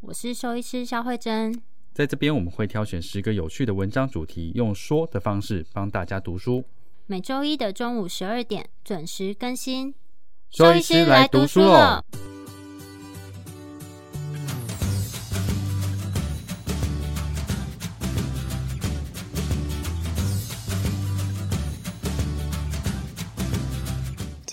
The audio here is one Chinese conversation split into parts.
我是兽医师肖慧珍，在这边我们会挑选十个有趣的文章主题，用说的方式帮大家读书。每周一的中午十二点准时更新。兽医师来读书了。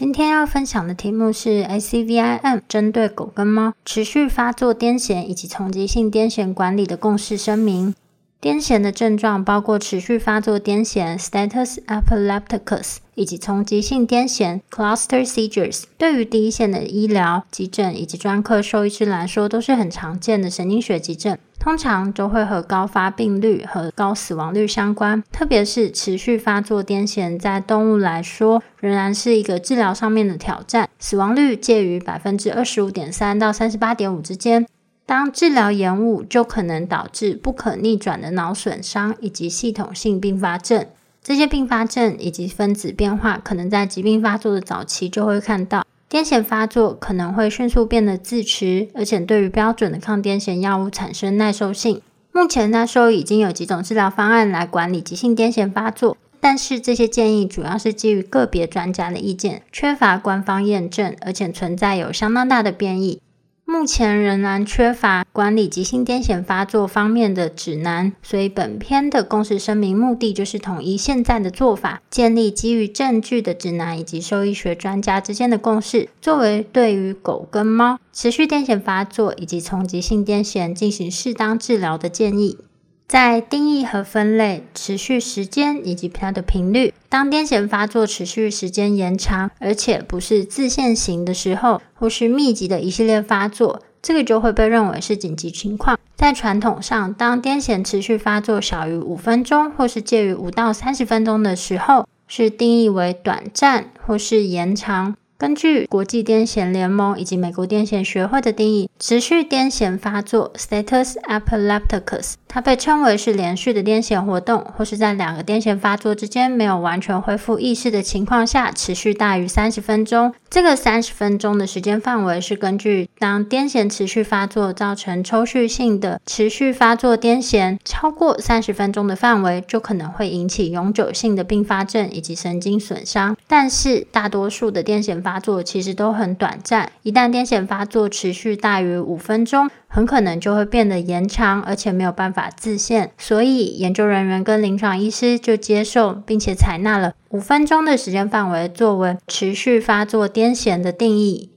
今天要分享的题目是 ACVIM 针对狗跟猫持续发作癫痫以及丛集性癫痫管理的共识声明。癫痫的症状包括持续发作癫痫 （status epilepticus） 以及丛集性癫痫 （cluster seizures）。对于第一线的医疗、急诊以及专科兽医师来说，都是很常见的神经学急症，通常都会和高发病率和高死亡率相关。特别是持续发作癫痫，在动物来说，仍然是一个治疗上面的挑战，死亡率介于百分之二十五点三到三十八点五之间。当治疗延误，就可能导致不可逆转的脑损伤以及系统性并发症。这些并发症以及分子变化，可能在疾病发作的早期就会看到。癫痫发作可能会迅速变得自持，而且对于标准的抗癫痫药物产生耐受性。目前，呢兽医已经有几种治疗方案来管理急性癫痫发作，但是这些建议主要是基于个别专家的意见，缺乏官方验证，而且存在有相当大的变异。目前仍然缺乏管理急性癫痫发作方面的指南，所以本篇的共识声明目的就是统一现在的做法，建立基于证据的指南以及兽医学专家之间的共识，作为对于狗跟猫持续癫痫发作以及从急性癫痫进行适当治疗的建议。在定义和分类持续时间以及它的频率，当癫痫发作持续时间延长，而且不是自限型的时候，或是密集的一系列发作，这个就会被认为是紧急情况。在传统上，当癫痫持续发作小于五分钟，或是介于五到三十分钟的时候，是定义为短暂或是延长。根据国际癫痫联盟以及美国癫痫学会的定义，持续癫痫发作 （status epilepticus） 它被称为是连续的癫痫活动，或是在两个癫痫发作之间没有完全恢复意识的情况下，持续大于三十分钟。这个三十分钟的时间范围是根据当癫痫持续发作造成抽搐性的持续发作癫痫超过三十分钟的范围，就可能会引起永久性的并发症以及神经损伤。但是大多数的癫痫发发作其实都很短暂，一旦癫痫发作持续大于五分钟，很可能就会变得延长，而且没有办法自限。所以研究人员跟临床医师就接受并且采纳了五分钟的时间范围作为持续发作癫痫的定义。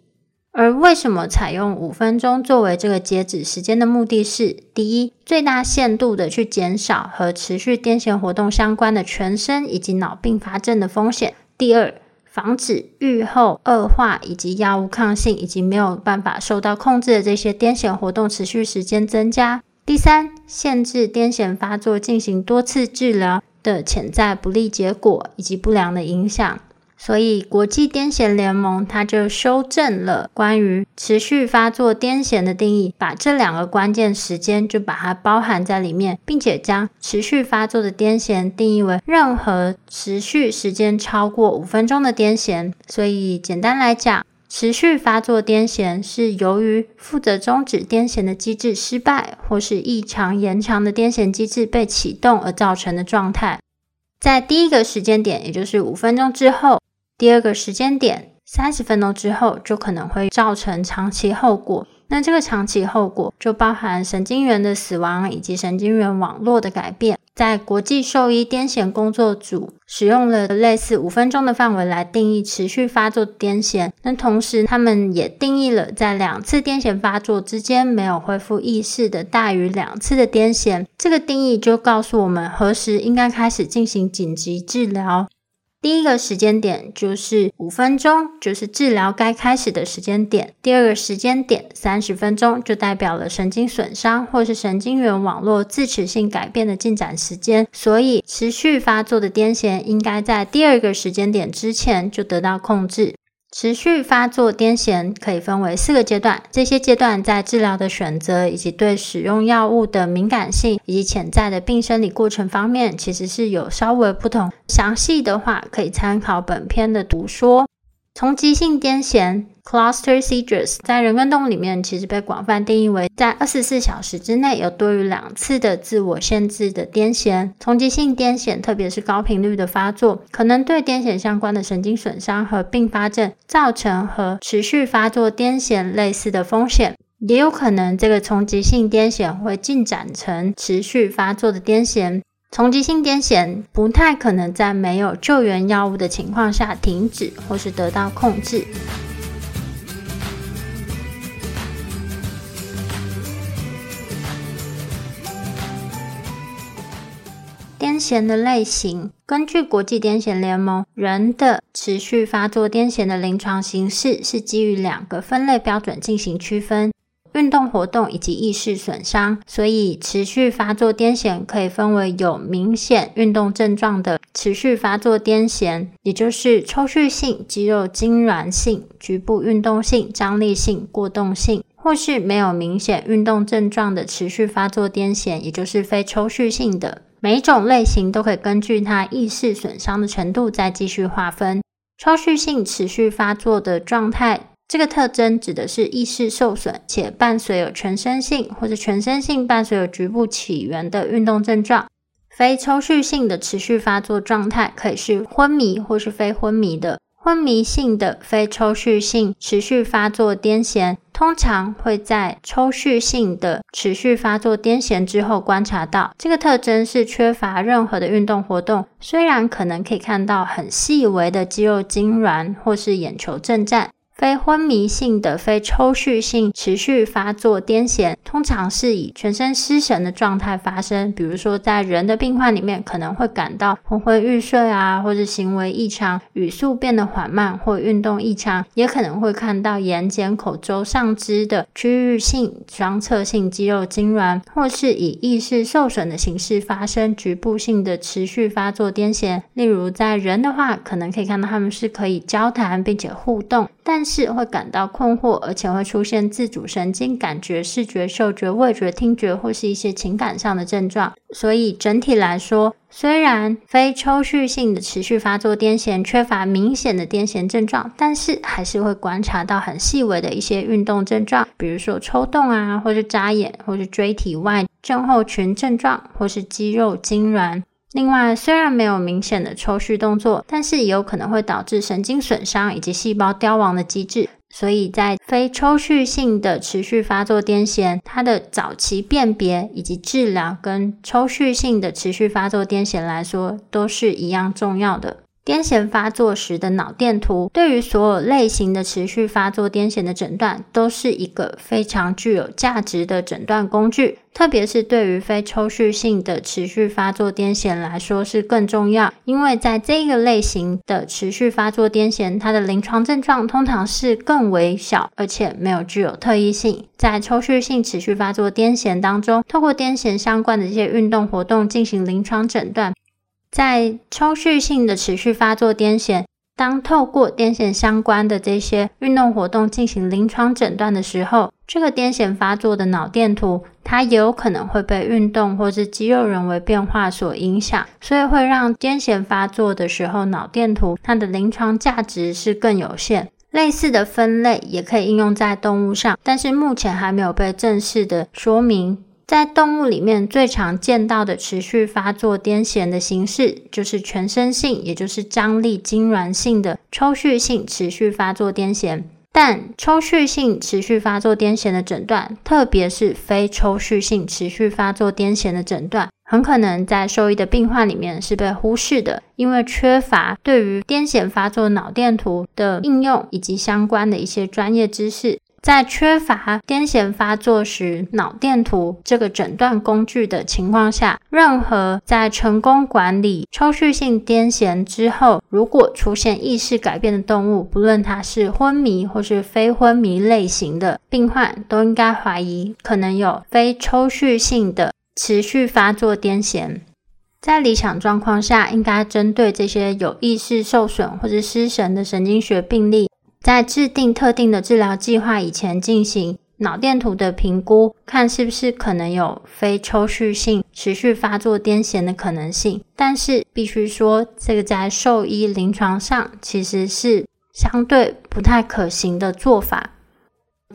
而为什么采用五分钟作为这个截止时间的目的是：第一，最大限度的去减少和持续癫痫活动相关的全身以及脑并发症的风险；第二，防止愈后恶化，以及药物抗性以及没有办法受到控制的这些癫痫活动持续时间增加。第三，限制癫痫发作进行多次治疗的潜在不利结果以及不良的影响。所以，国际癫痫联盟它就修正了关于持续发作癫痫的定义，把这两个关键时间就把它包含在里面，并且将持续发作的癫痫定义为任何持续时间超过五分钟的癫痫。所以，简单来讲，持续发作癫痫是由于负责终止癫痫的机制失败，或是异常延长的癫痫机制被启动而造成的状态。在第一个时间点，也就是五分钟之后。第二个时间点，三十分钟之后就可能会造成长期后果。那这个长期后果就包含神经元的死亡以及神经元网络的改变。在国际兽医癫痫工作组使用了类似五分钟的范围来定义持续发作癫痫。那同时，他们也定义了在两次癫痫发作之间没有恢复意识的大于两次的癫痫。这个定义就告诉我们何时应该开始进行紧急治疗。第一个时间点就是五分钟，就是治疗该开始的时间点。第二个时间点三十分钟，就代表了神经损伤或是神经元网络自持性改变的进展时间。所以，持续发作的癫痫应该在第二个时间点之前就得到控制。持续发作癫痫可以分为四个阶段，这些阶段在治疗的选择以及对使用药物的敏感性以及潜在的病生理过程方面，其实是有稍微不同。详细的话可以参考本篇的读说。从急性癫痫 （Cluster Seizures） 在人跟动物里面，其实被广泛定义为在二十四小时之内有多于两次的自我限制的癫痫。从急性癫痫，特别是高频率的发作，可能对癫痫相关的神经损伤和并发症造成和持续发作癫痫类似的风险，也有可能这个从急性癫痫会进展成持续发作的癫痫。丛集性癫痫不太可能在没有救援药物的情况下停止或是得到控制。癫痫的类型，根据国际癫痫联盟，人的持续发作癫痫的临床形式是基于两个分类标准进行区分。运动活动以及意识损伤，所以持续发作癫痫可以分为有明显运动症状的持续发作癫痫，也就是抽搐性、肌肉痉攣性、局部运动性、张力性、过动性，或是没有明显运动症状的持续发作癫痫，也就是非抽搐性的。每一种类型都可以根据它意识损伤的程度再继续划分。抽搐性持续发作的状态。这个特征指的是意识受损且伴随有全身性或者全身性伴随有局部起源的运动症状。非抽搐性的持续发作状态可以是昏迷或是非昏迷的。昏迷性的非抽搐性持续发作癫痫，通常会在抽搐性的持续发作癫痫之后观察到。这个特征是缺乏任何的运动活动，虽然可能可以看到很细微的肌肉痉挛或是眼球震颤。非昏迷性的非抽搐性持续发作癫痫，通常是以全身失神的状态发生。比如说，在人的病患里面，可能会感到昏昏欲睡啊，或者行为异常、语速变得缓慢或运动异常，也可能会看到眼睑口周上肢的区域性双侧性肌肉痉挛，或是以意识受损的形式发生局部性的持续发作癫痫。例如，在人的话，可能可以看到他们是可以交谈并且互动，但是会感到困惑，而且会出现自主神经感觉、视觉、嗅觉、味觉、听觉或是一些情感上的症状。所以整体来说，虽然非抽搐性的持续发作癫痫缺乏明显的癫痫症状，但是还是会观察到很细微的一些运动症状，比如说抽动啊，或是眨眼，或是椎体外症候群症状，或是肌肉痉挛。另外，虽然没有明显的抽搐动作，但是也有可能会导致神经损伤以及细胞凋亡的机制。所以在非抽蓄性的持续发作癫痫，它的早期辨别以及治疗，跟抽蓄性的持续发作癫痫来说，都是一样重要的。癫痫发作时的脑电图，对于所有类型的持续发作癫痫的诊断，都是一个非常具有价值的诊断工具。特别是对于非抽搐性的持续发作癫痫来说是更重要，因为在这个类型的持续发作癫痫，它的临床症状通常是更微小，而且没有具有特异性。在抽搐性持续发作癫痫当中，透过癫痫相关的这些运动活动进行临床诊断。在抽搐性的持续发作癫痫，当透过癫痫相关的这些运动活动进行临床诊断的时候，这个癫痫发作的脑电图，它也有可能会被运动或是肌肉人为变化所影响，所以会让癫痫发作的时候脑电图它的临床价值是更有限。类似的分类也可以应用在动物上，但是目前还没有被正式的说明。在动物里面最常见到的持续发作癫痫的形式，就是全身性，也就是张力痉挛性的抽搐性持续发作癫痫。但抽搐性持续发作癫痫的诊断，特别是非抽搐性持续发作癫痫的诊断，很可能在兽医的病患里面是被忽视的，因为缺乏对于癫痫发作脑电图的应用以及相关的一些专业知识。在缺乏癫痫发作时脑电图这个诊断工具的情况下，任何在成功管理抽搐性癫痫之后，如果出现意识改变的动物，不论它是昏迷或是非昏迷类型的病患，都应该怀疑可能有非抽搐性的持续发作癫痫。在理想状况下，应该针对这些有意识受损或者失神的神经学病例，在制定特定的治疗计划以前进行脑电图的评估，看是不是可能有非抽搐性持续发作癫痫的可能性。但是必须说，这个在兽医临床上其实是相对不太可行的做法。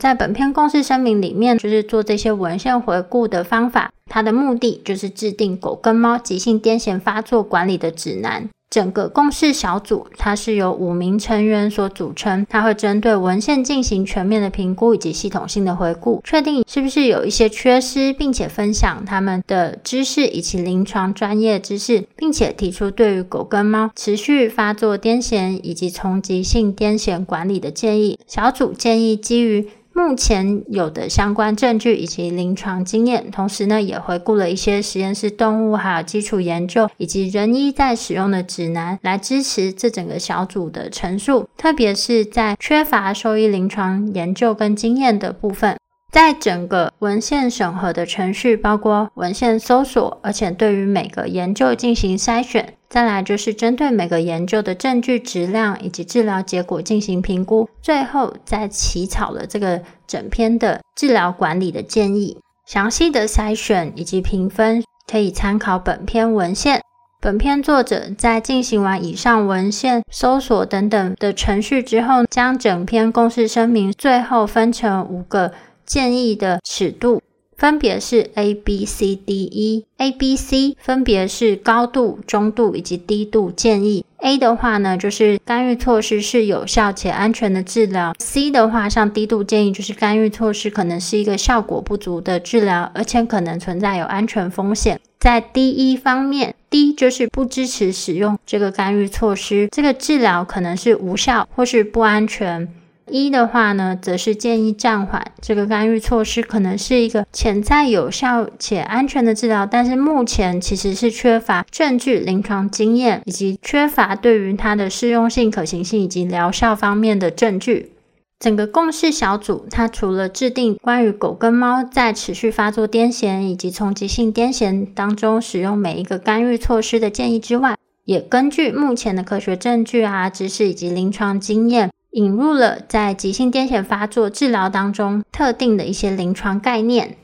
在本篇公式声明里面，就是做这些文献回顾的方法，它的目的就是制定狗跟猫急性癫痫发作管理的指南。整个共识小组它是由五名成员所组成，它会针对文献进行全面的评估以及系统性的回顾，确定是不是有一些缺失，并且分享他们的知识以及临床专业知识，并且提出对于狗跟猫持续发作癫痫以及丛集性癫痫管理的建议。小组建议基于目前有的相关证据以及临床经验，同时呢，也回顾了一些实验室动物还有基础研究以及人医在使用的指南，来支持这整个小组的陈述。特别是在缺乏兽医临床研究跟经验的部分，在整个文献审核的程序，包括文献搜索，而且对于每个研究进行筛选。再来就是针对每个研究的证据质量以及治疗结果进行评估，最后再起草了这个整篇的治疗管理的建议。详细的筛选以及评分可以参考本篇文献。本篇作者在进行完以上文献搜索等等的程序之后，将整篇公式声明最后分成五个建议的尺度。分别是 A、B、C、D、E。A、B、C 分别是高度、中度以及低度建议。A 的话呢，就是干预措施是有效且安全的治疗。C 的话，像低度建议，就是干预措施可能是一个效果不足的治疗，而且可能存在有安全风险。在 D、E 方面，D 就是不支持使用这个干预措施，这个治疗可能是无效或是不安全。一的话呢，则是建议暂缓这个干预措施，可能是一个潜在有效且安全的治疗，但是目前其实是缺乏证据、临床经验以及缺乏对于它的适用性、可行性以及疗效方面的证据。整个共识小组，它除了制定关于狗跟猫在持续发作癫痫以及丛集性癫痫当中使用每一个干预措施的建议之外，也根据目前的科学证据啊、知识以及临床经验。引入了在急性癫痫发作治疗当中特定的一些临床概念。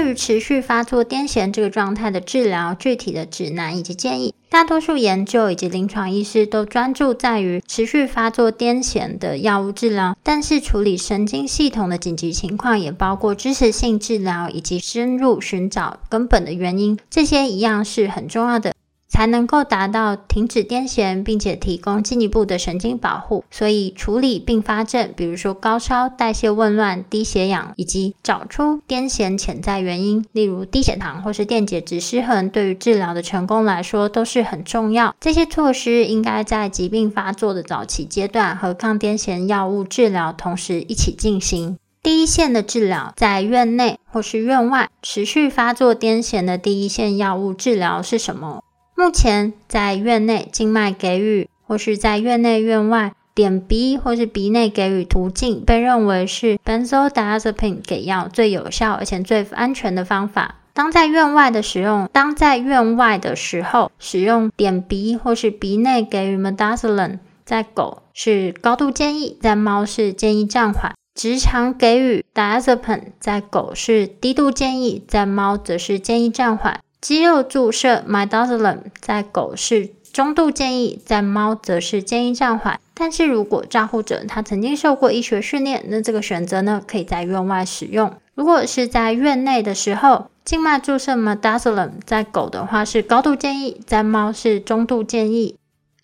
对于持续发作癫痫这个状态的治疗，具体的指南以及建议，大多数研究以及临床医师都专注在于持续发作癫痫的药物治疗，但是处理神经系统的紧急情况也包括支持性治疗以及深入寻找根本的原因，这些一样是很重要的。才能够达到停止癫痫，并且提供进一步的神经保护。所以处理并发症，比如说高烧、代谢紊乱、低血氧，以及找出癫痫潜在原因，例如低血糖或是电解质失衡，对于治疗的成功来说都是很重要。这些措施应该在疾病发作的早期阶段和抗癫痫药物治疗同时一起进行。第一线的治疗在院内或是院外持续发作癫痫的第一线药物治疗是什么？目前在院内静脉给予，或是在院内院外点鼻或是鼻内给予途径，被认为是 benzodiazepine 给药最有效而且最安全的方法。当在院外的使用，当在院外的时候，使用点鼻或是鼻内给予 medazolam，在狗是高度建议，在猫是建议暂缓。直肠给予 diazepam，在狗是低度建议，在猫则是建议暂缓。肌肉注射 midazolam 在狗是中度建议，在猫则是建议暂缓。但是如果照护者他曾经受过医学训练，那这个选择呢，可以在院外使用。如果是在院内的时候，静脉注射 midazolam 在狗的话是高度建议，在猫是中度建议。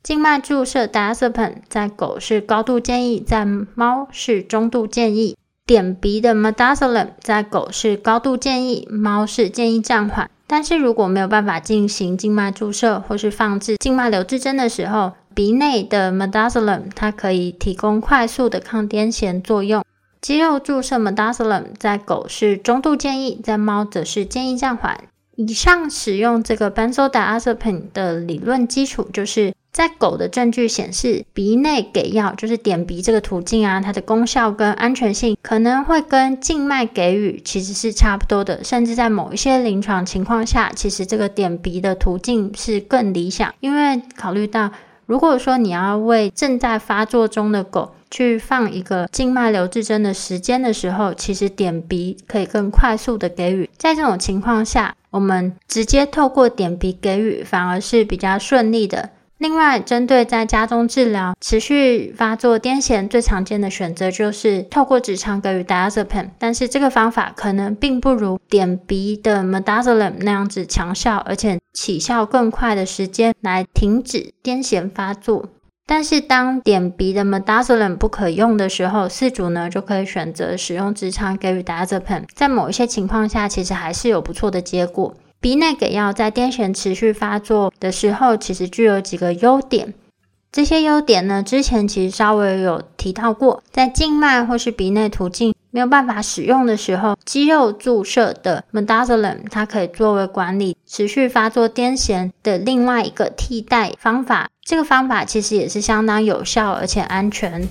静脉注射 diazepam 在狗是高度建议，在猫是中度建议。点鼻的 midazolam 在狗是高度建议，猫是建议暂缓。但是如果没有办法进行静脉注射或是放置静脉留置针的时候，鼻内的 Midazolam 它可以提供快速的抗癫痫作用。肌肉注射 Midazolam 在狗是中度建议，在猫则是建议暂缓。以上使用这个 Benzodiazepine 的理论基础，就是在狗的证据显示，鼻内给药就是点鼻这个途径啊，它的功效跟安全性可能会跟静脉给予其实是差不多的，甚至在某一些临床情况下，其实这个点鼻的途径是更理想，因为考虑到如果说你要为正在发作中的狗去放一个静脉留置针的时间的时候，其实点鼻可以更快速的给予，在这种情况下。我们直接透过点鼻给予，反而是比较顺利的。另外，针对在家中治疗持续发作癫痫，最常见的选择就是透过直肠给予 Diazepam，但是这个方法可能并不如点鼻的 m e d a z o l a m 那样子强效，而且起效更快的时间来停止癫痫发作。但是当点鼻的 medazolam 不可用的时候，饲主呢就可以选择使用直肠给予达泽林在某一些情况下，其实还是有不错的结果。鼻内给药在癫痫持续发作的时候，其实具有几个优点。这些优点呢，之前其实稍微有提到过，在静脉或是鼻内途径没有办法使用的时候，肌肉注射的 medazolam，它可以作为管理持续发作癫痫的另外一个替代方法。这个方法其实也是相当有效而且安全。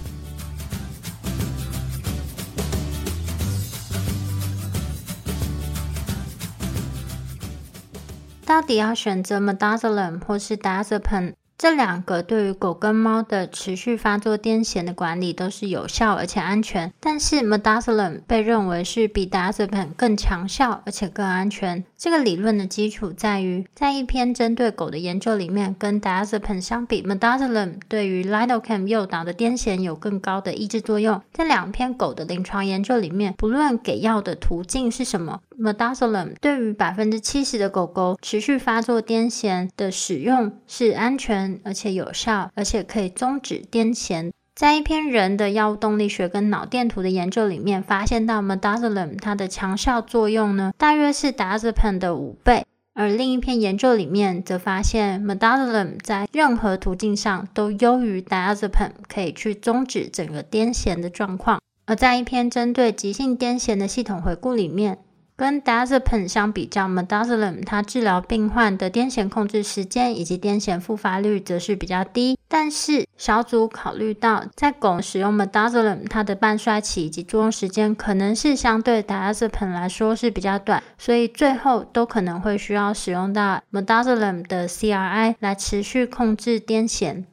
到底要选择 medazolam 或是 Diazepam？这两个对于狗跟猫的持续发作癫痫的管理都是有效而且安全，但是 medazolam 被认为是比 Diazepam 更强效而且更安全。这个理论的基础在于，在一篇针对狗的研究里面，跟 Diazepam 相比，medazolam 对于 Lidocaine 诱导的癫痫有更高的抑制作用。在两篇狗的临床研究里面，不论给药的途径是什么，medazolam 对于百分之七十的狗狗持续发作癫痫的使用是安全。而且有效，而且可以终止癫痫。在一篇人的药物动力学跟脑电图的研究里面，发现到 Midazolam 它的强效作用呢，大约是 Diazepam 的五倍。而另一篇研究里面则发现 Midazolam 在任何途径上都优于 Diazepam，可以去终止整个癫痫的状况。而在一篇针对急性癫痫的系统回顾里面，跟 Diazepam 相比较，Midazolam 它治疗病患的癫痫控制时间以及癫痫复发率则是比较低。但是小组考虑到在狗使用 Midazolam 它的半衰期以及作用时间可能是相对 Diazepam 来说是比较短，所以最后都可能会需要使用到 Midazolam 的 CRI 来持续控制癫痫。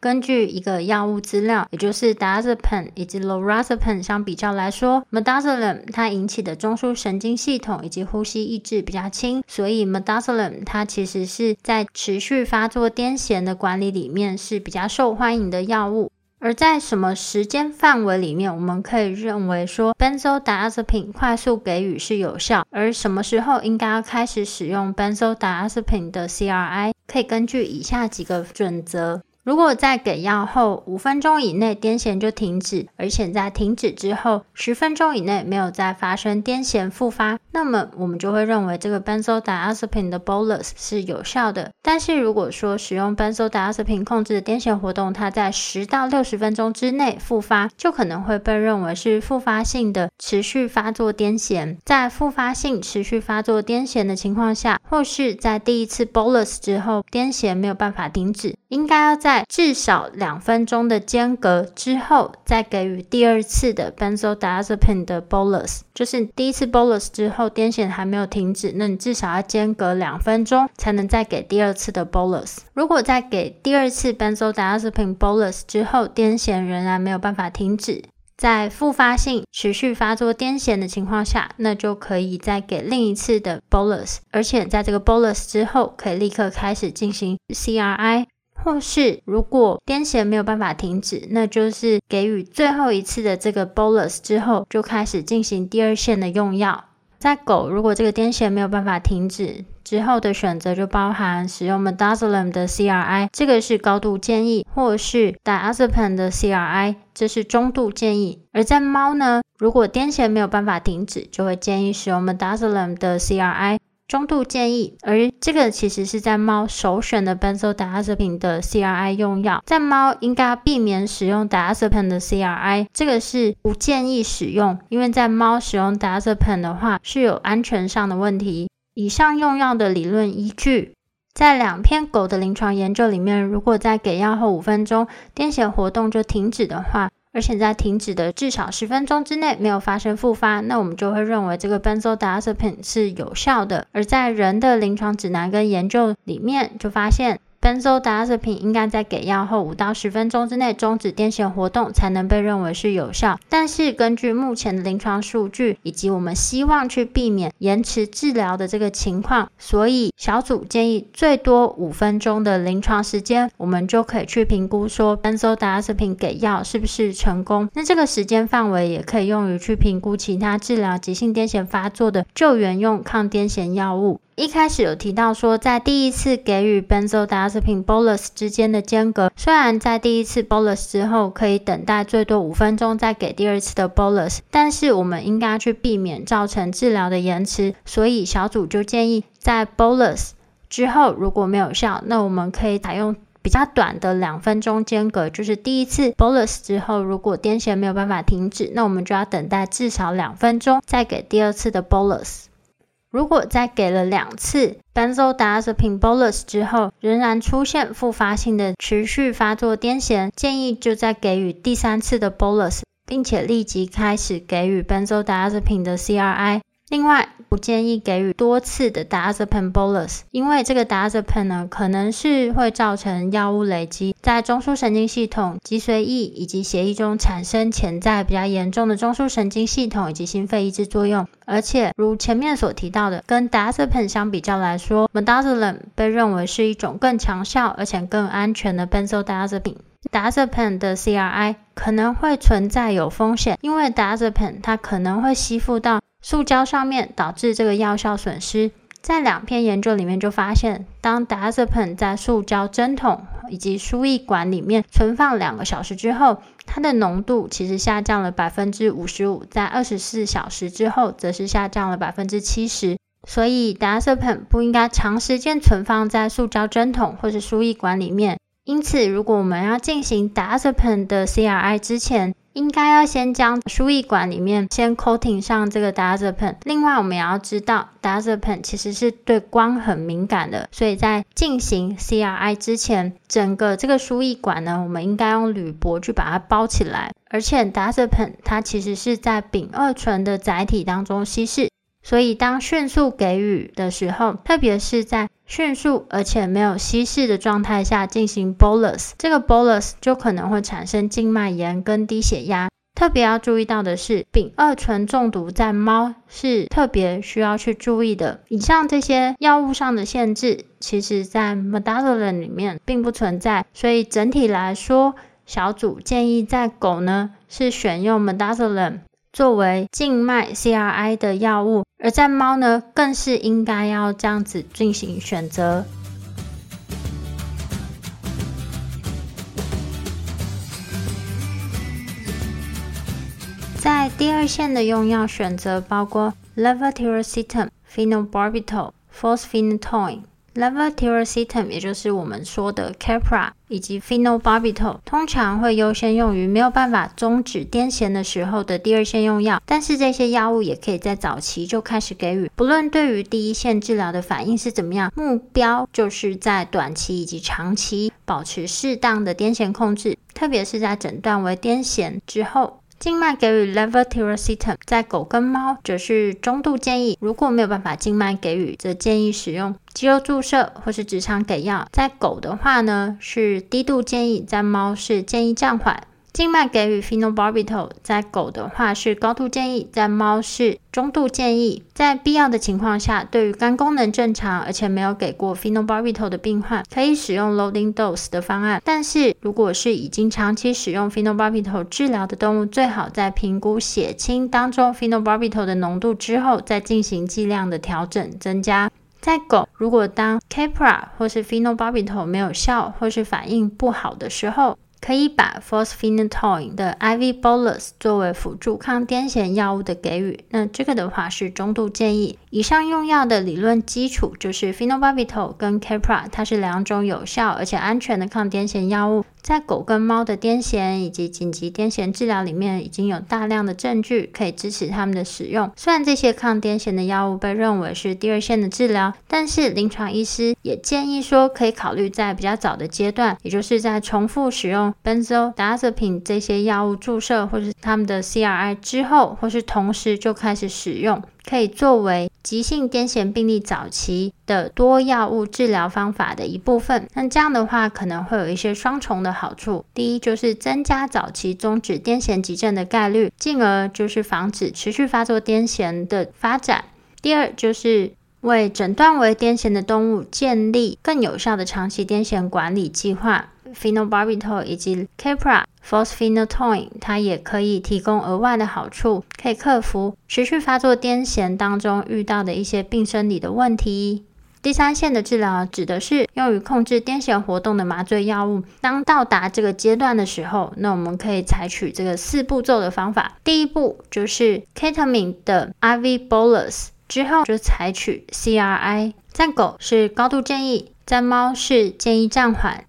根据一个药物资料，也就是 Diazepam 以及 Lorazepam 相比较来说，Midazolam 它引起的中枢神经系统以及呼吸抑制比较轻，所以 Midazolam 它其实是在持续发作癫痫的管理里面是比较受欢迎的药物。而在什么时间范围里面，我们可以认为说 Benzodiazepine 快速给予是有效，而什么时候应该要开始使用 Benzodiazepine 的 CRI，可以根据以下几个准则。如果在给药后五分钟以内癫痫就停止，而且在停止之后十分钟以内没有再发生癫痫复发，那么我们就会认为这个 Benzodiazepine 的 bolus 是有效的。但是如果说使用 Benzodiazepine 控制的癫痫活动，它在十到六十分钟之内复发，就可能会被认为是复发性的持续发作癫痫。在复发性持续发作癫痫的情况下，或是在第一次 bolus 之后癫痫没有办法停止，应该要在至少两分钟的间隔之后，再给予第二次的 Benzodiazepine 的 bolus，就是第一次 bolus 之后，癫痫还没有停止，那你至少要间隔两分钟才能再给第二次的 bolus。如果在给第二次 Benzodiazepine bolus 之后，癫痫仍然没有办法停止，在复发性持续发作癫痫的情况下，那就可以再给另一次的 bolus，而且在这个 bolus 之后，可以立刻开始进行 CRI。或是如果癫痫没有办法停止，那就是给予最后一次的这个 bolus 之后，就开始进行第二线的用药。在狗，如果这个癫痫没有办法停止之后的选择，就包含使用 Medazolam 的 CRI，这个是高度建议；或是 d i a z e p a n 的 CRI，这是中度建议。而在猫呢，如果癫痫没有办法停止，就会建议使用 Medazolam 的 CRI。中度建议，而这个其实是在猫首选的 benzodiazepine 的 CRI 用药，在猫应该避免使用 diazepine 的 CRI，这个是不建议使用，因为在猫使用 diazepine 的话是有安全上的问题。以上用药的理论依据，在两篇狗的临床研究里面，如果在给药后五分钟，癫痫活动就停止的话，而且在停止的至少十分钟之内没有发生复发，那我们就会认为这个 benzodiazepine 是有效的。而在人的临床指南跟研究里面，就发现。Benzodiazepine 应该在给药后五到十分钟之内终止癫痫活动，才能被认为是有效。但是根据目前的临床数据，以及我们希望去避免延迟治疗的这个情况，所以小组建议最多五分钟的临床时间，我们就可以去评估说 benzodiazepine 给药是不是成功。那这个时间范围也可以用于去评估其他治疗急性癫痫发作的救援用抗癫痫药物。一开始有提到说，在第一次给予 benzodiazepine bolus 之间的间隔，虽然在第一次 bolus 之后可以等待最多五分钟再给第二次的 bolus，但是我们应该去避免造成治疗的延迟，所以小组就建议在 bolus 之后如果没有效，那我们可以采用比较短的两分钟间隔，就是第一次 bolus 之后，如果癫痫没有办法停止，那我们就要等待至少两分钟再给第二次的 bolus。如果在给了两次 benzodiazepine bolus 之后，仍然出现复发性的持续发作癫痫，建议就在给予第三次的 bolus，并且立即开始给予 benzodiazepine 的 CRI。另外，不建议给予多次的 d i a z e p a n bolus，因为这个 d i a z e p a n 呢，可能是会造成药物累积在中枢神经系统、脊髓液以及血液中产生潜在比较严重的中枢神经系统以及心肺抑制作用。而且，如前面所提到的，跟 d i a z e p a n 相比较来说，midazolam 被认为是一种更强效而且更安全的 benzodiazepine。d i a z e p a n 的 CRI 可能会存在有风险，因为 d i a z e p a n 它可能会吸附到塑胶上面，导致这个药效损失。在两篇研究里面就发现，当 d a z p e n 在塑胶针筒以及输液管里面存放两个小时之后，它的浓度其实下降了百分之五十五，在二十四小时之后则是下降了百分之七十。所以 d a z p e n 不应该长时间存放在塑胶针筒或是输液管里面。因此，如果我们要进行 d a z p e n 的 CRI 之前，应该要先将输液管里面先 coating 上这个 Dasepan。另外，我们也要知道 Dasepan 其实是对光很敏感的，所以在进行 CRI 之前，整个这个输液管呢，我们应该用铝箔去把它包起来。而且 Dasepan 它其实是在丙二醇的载体当中稀释。所以，当迅速给予的时候，特别是在迅速而且没有稀释的状态下进行 bolus，这个 bolus 就可能会产生静脉炎跟低血压。特别要注意到的是，丙二醇中毒在猫是特别需要去注意的。以上这些药物上的限制，其实在 midazolam 里面并不存在。所以整体来说，小组建议在狗呢是选用 Medazolam 作为静脉 CRI 的药物，而在猫呢，更是应该要这样子进行选择。在第二线的用药选择包括 levetiracetam、phenobarbital、fosphenytoin levetiracetam，也就是我们说的 Keppra 以及 Phenobarbital，通常会优先用于没有办法终止癫痫的时候的第二线用药，但是这些药物也可以在早期就开始给予。不论对于第一线治疗的反应是怎么样，目标就是在短期以及长期保持适当的癫痫控制，特别是在诊断为癫痫之后。静脉给予 levetiracetam，在狗跟猫则是中度建议。如果没有办法静脉给予，则建议使用肌肉注射或是直肠给药。在狗的话呢，是低度建议；在猫是建议暂缓。静脉给予 phenobarbital，在狗的话是高度建议，在猫是中度建议。在必要的情况下，对于肝功能正常而且没有给过 phenobarbital 的病患，可以使用 loading dose 的方案。但是如果是已经长期使用 phenobarbital 治疗的动物，最好在评估血清当中 phenobarbital 的浓度之后，再进行剂量的调整增加。在狗，如果当 Keppra 或是 phenobarbital 没有效或是反应不好的时候，可以把 fosphenytoin 的 IV bolus 作为辅助抗癫痫药物的给予，那这个的话是中度建议。以上用药的理论基础就是 phenobarbital 跟 Keppra，它是两种有效而且安全的抗癫痫药物。在狗跟猫的癫痫以及紧急癫痫治疗里面，已经有大量的证据可以支持它们的使用。虽然这些抗癫痫的药物被认为是第二线的治疗，但是临床医师也建议说，可以考虑在比较早的阶段，也就是在重复使用 benzodiazepine 这些药物注射或是他们的 CRI 之后，或是同时就开始使用。可以作为急性癫痫病例早期的多药物治疗方法的一部分。那这样的话，可能会有一些双重的好处。第一，就是增加早期终止癫痫急症的概率，进而就是防止持续发作癫痫的发展。第二，就是为诊断为癫痫的动物建立更有效的长期癫痫管理计划。Phenobarbital 以及 Keppra fosphenytoin，它也可以提供额外的好处，可以克服持续发作癫痫当中遇到的一些病生理的问题。第三线的治疗指的是用于控制癫痫活动的麻醉药物。当到达这个阶段的时候，那我们可以采取这个四步骤的方法。第一步就是 Ketamine 的 IV bolus，之后就采取 CRI。在狗是高度建议，在猫是建议暂缓。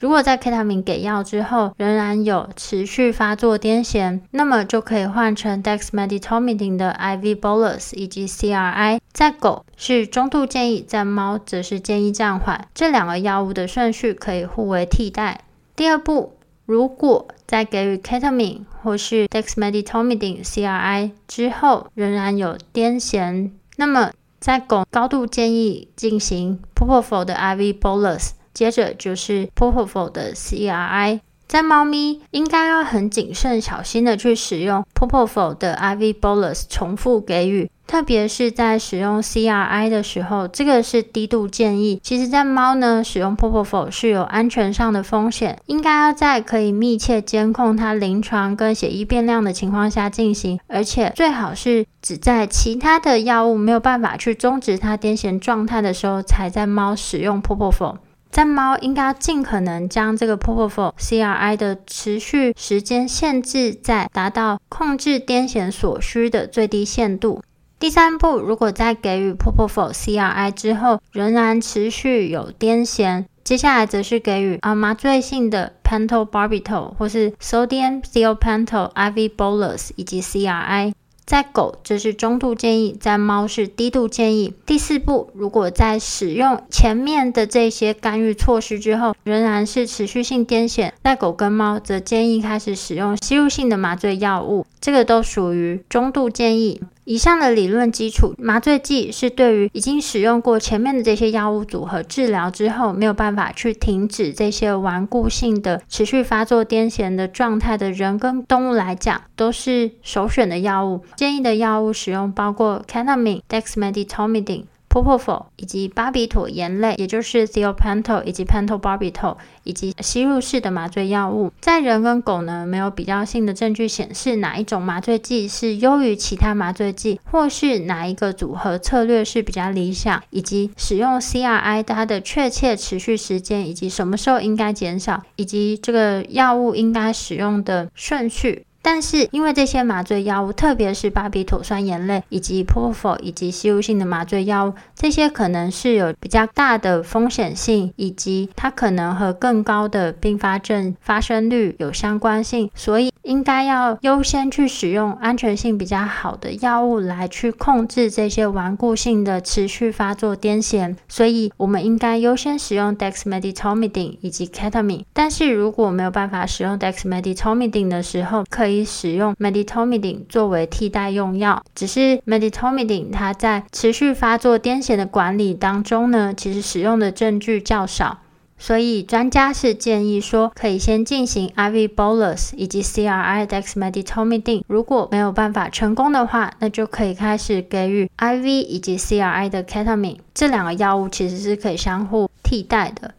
如果在 Ketamine 给药之后仍然有持续发作癫痫，那么就可以换成 Dexmedetomidine 的 IV bolus 以及 CRI。在狗是中度建议，在猫则是建议暂缓。这两个药物的顺序可以互为替代。第二步，如果在给予 Ketamine 或是 Dexmedetomidine CRI 之后仍然有癫痫，那么在狗高度建议进行 Propofol 的 IV bolus。接着就是 Propofol 的 CRI，在猫咪应该要很谨慎小心的去使用 Propofol 的 IV bolus 重复给予，特别是在使用 CRI 的时候，这个是低度建议。其实，在猫呢，使用 Propofol 是有安全上的风险，应该要在可以密切监控它临床跟血液变量的情况下进行，而且最好是只在其他的药物没有办法去终止它癫痫状态的时候，才在猫使用 Propofol。在猫应该尽可能将这个 Propofol CRI 的持续时间限制在达到控制癫痫所需的最低限度。第三步，如果在给予 Propofol CRI 之后仍然持续有癫痫，接下来则是给予啊麻醉性的 Pentobarbital 或是 Sodium Thiopental IV Bolus 以及 CRI。在狗，这是中度建议；在猫是低度建议。第四步，如果在使用前面的这些干预措施之后，仍然是持续性癫痫，在狗跟猫则建议开始使用吸入性的麻醉药物，这个都属于中度建议。以上的理论基础，麻醉剂是对于已经使用过前面的这些药物组合治疗之后，没有办法去停止这些顽固性的持续发作癫痫的状态的人跟动物来讲，都是首选的药物。建议的药物使用包括 Ketamine、Dexmedetomidine。Propofol 以及巴比妥盐类，也就是 Thiopental 以及 Pentobarbital，以及吸入式的麻醉药物，在人跟狗呢，没有比较性的证据显示哪一种麻醉剂是优于其他麻醉剂，或是哪一个组合策略是比较理想，以及使用 CRI 它的确切持续时间，以及什么时候应该减少，以及这个药物应该使用的顺序。但是，因为这些麻醉药物，特别是巴比妥酸盐类以及 Propofol 以及吸入性的麻醉药物，这些可能是有比较大的风险性，以及它可能和更高的并发症发生率有相关性，所以应该要优先去使用安全性比较好的药物来去控制这些顽固性的持续发作癫痫。所以，我们应该优先使用 Dexmedetomidine 以及 Ketamine。但是如果没有办法使用 Dexmedetomidine 的时候，可以。以使用 meditomidine 作为替代用药，只是 meditomidine 它在持续发作癫痫的管理当中呢，其实使用的证据较少，所以专家是建议说，可以先进行 IV bolus 以及 CRI Dexmedetomidine，如果没有办法成功的话，那就可以开始给予 IV 以及 CRI 的 Ketamine，这两个药物其实是可以相互替代的。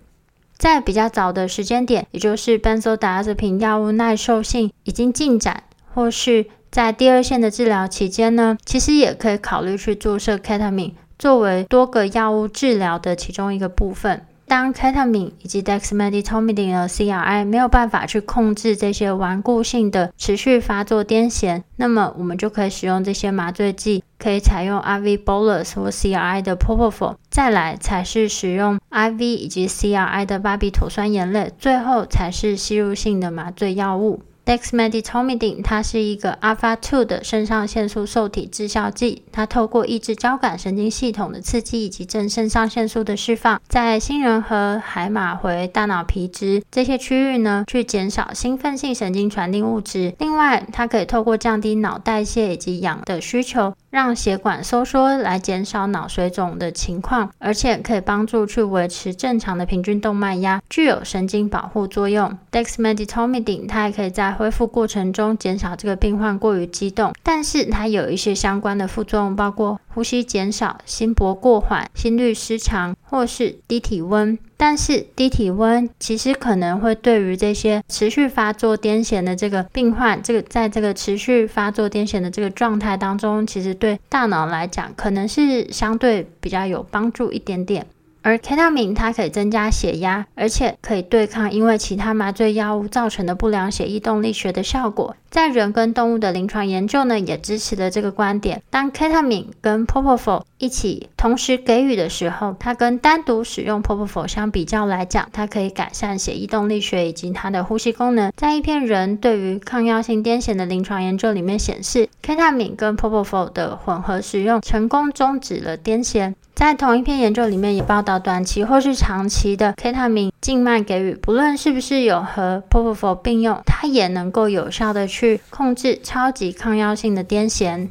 在比较早的时间点，也就是 benzodiazepine 药物耐受性已经进展，或是在第二线的治疗期间呢，其实也可以考虑去注射 ketamine 作为多个药物治疗的其中一个部分。当 ketamine 以及 dexmedetomidine 的 CRI 没有办法去控制这些顽固性的持续发作癫痫，那么我们就可以使用这些麻醉剂，可以采用 IV bolus 或 CRI 的 propofol，再来才是使用 IV 以及 CRI 的巴比妥酸盐类，最后才是吸入性的麻醉药物。Dexmedetomidine 它是一个 Alpha Two 的肾上腺素受体致效剂，它透过抑制交感神经系统的刺激以及正肾上腺素的释放，在杏仁核、海马回、大脑皮质这些区域呢，去减少兴奋性神经传递物质。另外，它可以透过降低脑代谢以及氧的需求，让血管收缩来减少脑水肿的情况，而且可以帮助去维持正常的平均动脉压，具有神经保护作用。Dexmedetomidine 它还可以在恢复过程中减少这个病患过于激动，但是它有一些相关的副作用，包括呼吸减少、心搏过缓、心率失常或是低体温。但是低体温其实可能会对于这些持续发作癫痫的这个病患，这个在这个持续发作癫痫的这个状态当中，其实对大脑来讲可能是相对比较有帮助一点点。而 ketamine 它可以增加血压，而且可以对抗因为其他麻醉药物造成的不良血液动力学的效果。在人跟动物的临床研究呢，也支持了这个观点。当 ketamine 跟 propofol 一起同时给予的时候，它跟单独使用 p o p o f o 相比较来讲，它可以改善血液动力学以及它的呼吸功能。在一篇人对于抗药性癫痫的临床研究里面显示，ketamine 跟 p o p o f o 的混合使用成功终止了癫痫。在同一篇研究里面也报道，短期或是长期的 ketamine 静脉给予，不论是不是有和 propofol 并用，它也能够有效的去控制超级抗药性的癫痫。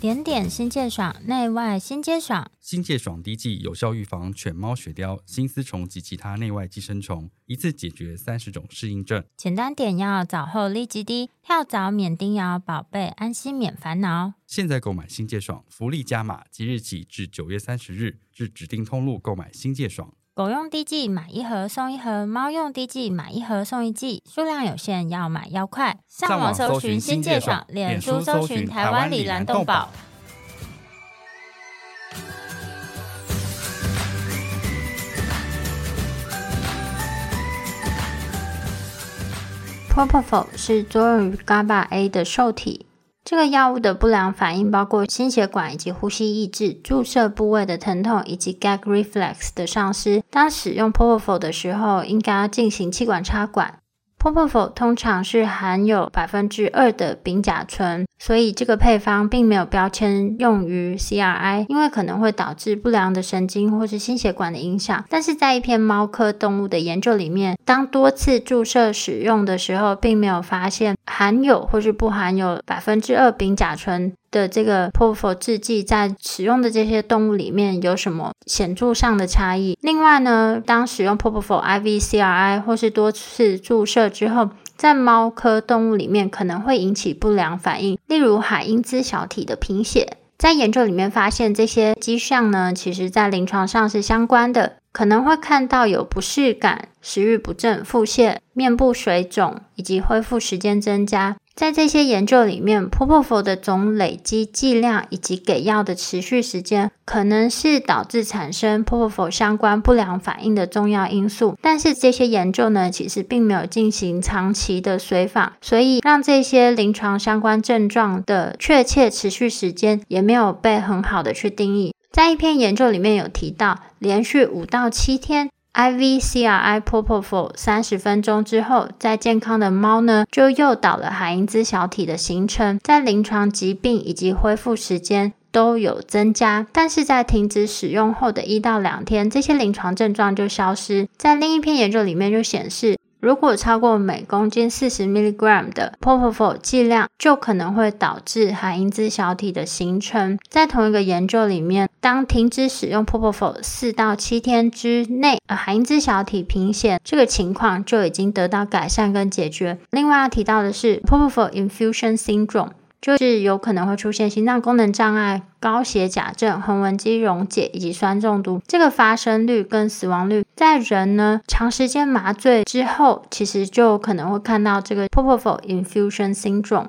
点点新界爽，内外新皆爽。新界爽滴剂有效预防犬猫雪貂、心丝虫及其他内外寄生虫，一次解决三十种适应症。简单点药，早后立即滴，跳蚤免叮咬，宝贝安心免烦恼。现在购买新界爽，福利加码，即日起至九月三十日，至指定通路购买新界爽。狗用滴剂买一盒送一盒，猫用滴剂买一盒送一剂，数量有限，要买要快。上网搜寻新界爽，脸书搜寻台湾里兰动宝。Propofol 是作用于 GABA A 的受体。这个药物的不良反应包括心血管以及呼吸抑制、注射部位的疼痛以及 gag reflex 的丧失。当使用 Propofol 的时候，应该要进行气管插管。Propofol 通常是含有百分之二的丙甲醇，所以这个配方并没有标签用于 CRI，因为可能会导致不良的神经或是心血管的影响。但是在一篇猫科动物的研究里面，当多次注射使用的时候，并没有发现含有或是不含有百分之二丙甲醇。的这个 Propofol 制剂在使用的这些动物里面有什么显著上的差异？另外呢，当使用 Propofol IV CRI 或是多次注射之后，在猫科动物里面可能会引起不良反应，例如海因兹小体的贫血。在研究里面发现，这些迹象呢，其实在临床上是相关的，可能会看到有不适感、食欲不振、腹泻、面部水肿以及恢复时间增加。在这些研究里面，Propofol 的总累积剂量以及给药的持续时间，可能是导致产生 Propofol 相关不良反应的重要因素。但是这些研究呢，其实并没有进行长期的随访，所以让这些临床相关症状的确切持续时间也没有被很好的去定义。在一篇研究里面有提到，连续五到七天。IV CRI Propofol 三十分钟之后，在健康的猫呢，就诱导了海因兹小体的形成，在临床疾病以及恢复时间都有增加。但是在停止使用后的一到两天，这些临床症状就消失。在另一篇研究里面就显示，如果超过每公斤四十 milligram 的 Propofol 剂量，就可能会导致海因兹小体的形成。在同一个研究里面，当停止使用 Propofol 四到七天之内，呃，海因兹小体贫血这个情况就已经得到改善跟解决。另外要提到的是 Propofol infusion syndrome。就是有可能会出现心脏功能障碍、高血钾症、横纹肌溶解以及酸中毒。这个发生率跟死亡率，在人呢长时间麻醉之后，其实就可能会看到这个 Propofol infusion syndrome。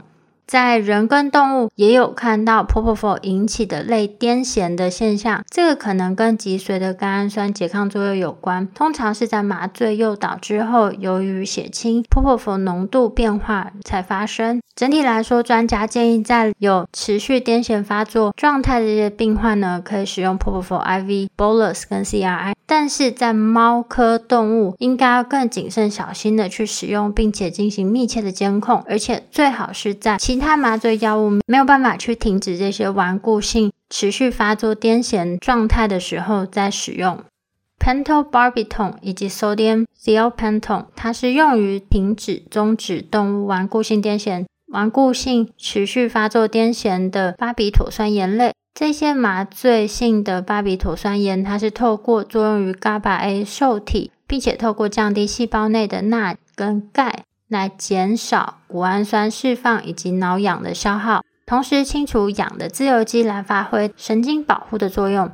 在人跟动物也有看到 propofol 引起的类癫痫的现象，这个可能跟脊髓的甘氨酸拮抗作用有关。通常是在麻醉诱导之后，由于血清 propofol 浓度变化才发生。整体来说，专家建议在有持续癫痫发作状态的这些病患呢，可以使用 propofol IV bolus 跟 CRI。但是在猫科动物，应该要更谨慎小心的去使用，并且进行密切的监控，而且最好是在其其他麻醉药物没有办法去停止这些顽固性持续发作癫痫状态的时候再使用。Pentobarbital 以及 Sodium thiopentone，它是用于停止、终止动物顽固性癫痫。顽固性持续发作癫痫的巴比妥酸盐类，这些麻醉性的巴比妥酸盐，它是透过作用于 GABA A 受体，并且透过降低细胞内的钠跟钙，来减少谷氨酸释放以及脑氧的消耗，同时清除氧的自由基，来发挥神经保护的作用。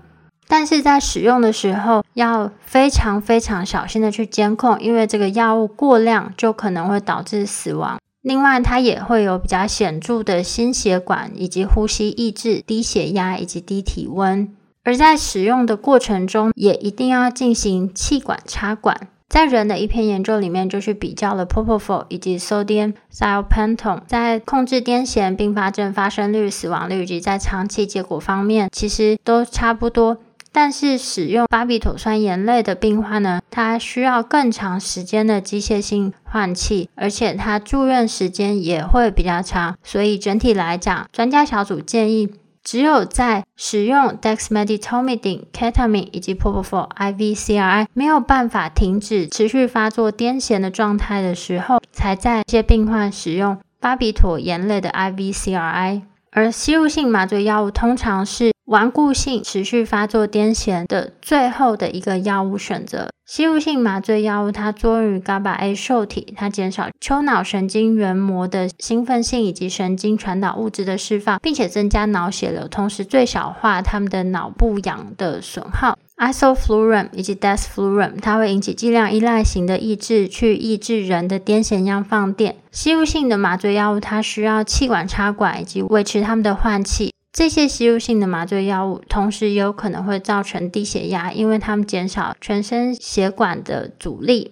但是在使用的时候，要非常非常小心的去监控，因为这个药物过量就可能会导致死亡。另外，它也会有比较显著的心血管以及呼吸抑制、低血压以及低体温。而在使用的过程中，也一定要进行气管插管。在人的一篇研究里面，就去比较了 propofol 以及 sodium thiopentone 在控制癫痫并发症发生率、死亡率以及在长期结果方面，其实都差不多。但是使用巴比妥酸盐类的病患呢，他需要更长时间的机械性换气，而且他住院时间也会比较长。所以整体来讲，专家小组建议，只有在使用 dexmedetomidine、ketamine 以及 propofol IV CRI 没有办法停止持续发作癫痫的状态的时候，才在这些病患使用巴比妥盐类的 IV CRI。而吸入性麻醉药物通常是顽固性持续发作癫痫的最后的一个药物选择。吸入性麻醉药物它作用于 GABA A 受体，它减少丘脑神经元膜的兴奋性以及神经传导物质的释放，并且增加脑血流，同时最小化它们的脑部氧的损耗。Isoflurane 以及 d e s f l u r a n 它会引起剂量依赖型的抑制，去抑制人的癫痫样放电。吸入性的麻醉药物，它需要气管插管以及维持他们的换气。这些吸入性的麻醉药物，同时也有可能会造成低血压，因为它们减少全身血管的阻力。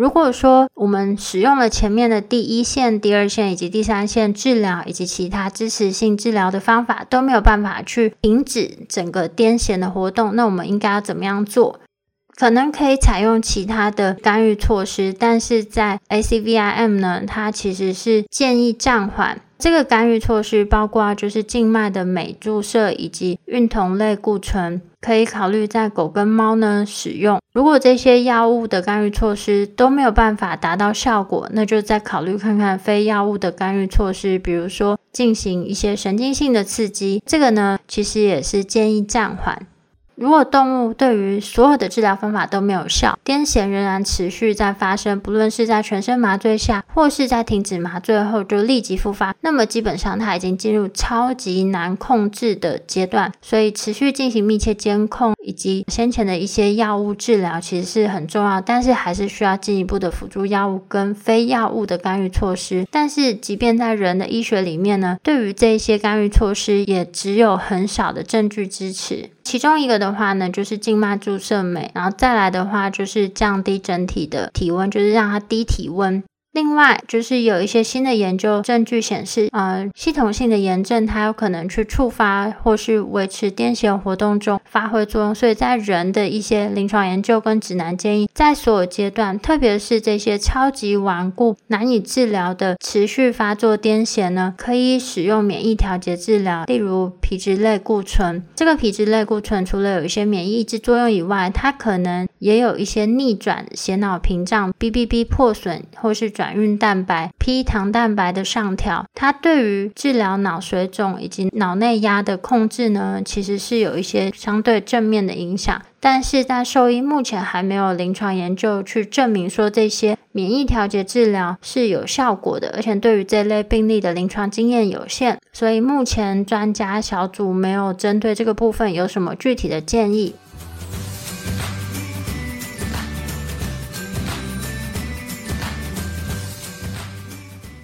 如果说我们使用了前面的第一线、第二线以及第三线治疗，以及其他支持性治疗的方法都没有办法去停止整个癫痫的活动，那我们应该要怎么样做？可能可以采用其他的干预措施，但是在 ACVIM 呢，它其实是建议暂缓。这个干预措施包括就是静脉的镁注射以及孕酮类固醇，可以考虑在狗跟猫呢使用。如果这些药物的干预措施都没有办法达到效果，那就再考虑看看非药物的干预措施，比如说进行一些神经性的刺激。这个呢，其实也是建议暂缓。如果动物对于所有的治疗方法都没有效，癫痫仍然持续在发生，不论是在全身麻醉下，或是在停止麻醉后就立即复发，那么基本上它已经进入超级难控制的阶段。所以持续进行密切监控以及先前的一些药物治疗其实是很重要，但是还是需要进一步的辅助药物跟非药物的干预措施。但是即便在人的医学里面呢，对于这些干预措施也只有很少的证据支持。其中一个的话呢，就是静脉注射酶，然后再来的话就是降低整体的体温，就是让它低体温。另外，就是有一些新的研究证据显示，呃，系统性的炎症它有可能去触发或是维持癫痫活动中发挥作用。所以在人的一些临床研究跟指南建议，在所有阶段，特别是这些超级顽固、难以治疗的持续发作癫痫呢，可以使用免疫调节治疗，例如皮质类固醇。这个皮质类固醇除了有一些免疫抑制作用以外，它可能也有一些逆转血脑屏障 （BBB） 破损或是。转运蛋白、P 糖蛋白的上调，它对于治疗脑水肿以及脑内压的控制呢，其实是有一些相对正面的影响。但是在兽医目前还没有临床研究去证明说这些免疫调节治疗是有效果的，而且对于这类病例的临床经验有限，所以目前专家小组没有针对这个部分有什么具体的建议。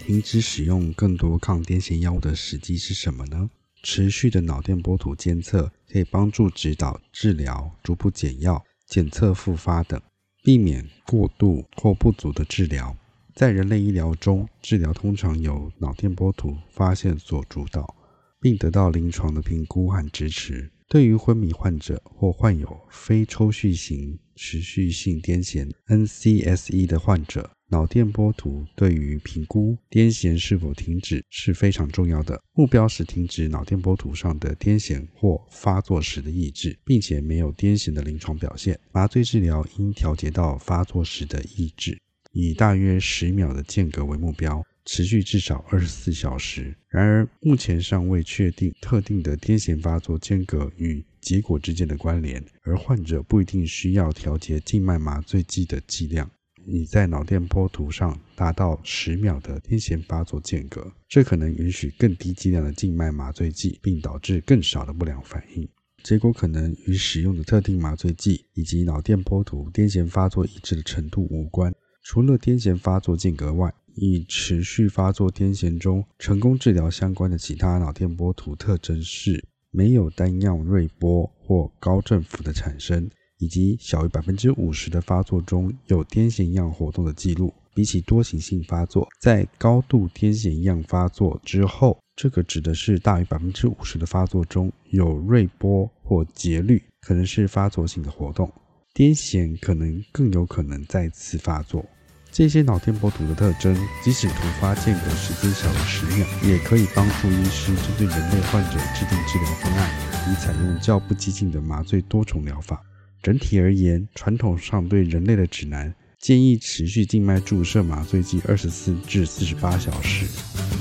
停止使用更多抗癫痫药物的时机是什么呢？持续的脑电波图监测可以帮助指导治疗、逐步减药、检测复发等，避免过度或不足的治疗。在人类医疗中，治疗通常由脑电波图发现所主导，并得到临床的评估和支持。对于昏迷患者或患有非抽搐型持续性癫痫 （NCSE） 的患者，脑电波图对于评估癫痫是否停止是非常重要的。目标是停止脑电波图上的癫痫或发作时的抑制，并且没有癫痫的临床表现。麻醉治疗应调节到发作时的抑制。以大约十秒的间隔为目标，持续至少二十四小时。然而，目前尚未确定特定的癫痫发作间隔与结果之间的关联，而患者不一定需要调节静脉麻醉剂的剂量，你在脑电波图上达到十秒的癫痫发作间隔。这可能允许更低剂量的静脉麻醉剂，并导致更少的不良反应。结果可能与使用的特定麻醉剂以及脑电波图癫痫发作抑制的程度无关。除了癫痫发作间隔外，与持续发作癫痫中成功治疗相关的其他脑电波图特征是没有单样锐波或高振幅的产生，以及小于百分之五十的发作中有癫痫样活动的记录。比起多形性发作，在高度癫痫样发作之后，这个指的是大于百分之五十的发作中有锐波或节律，可能是发作性的活动。癫痫可能更有可能再次发作。这些脑电波图的特征，即使突发间隔时间小于十秒，也可以帮助医师针对人类患者制定治疗方案，以采用较不激进的麻醉多重疗法。整体而言，传统上对人类的指南建议持续静脉注射麻醉剂二十四至四十八小时，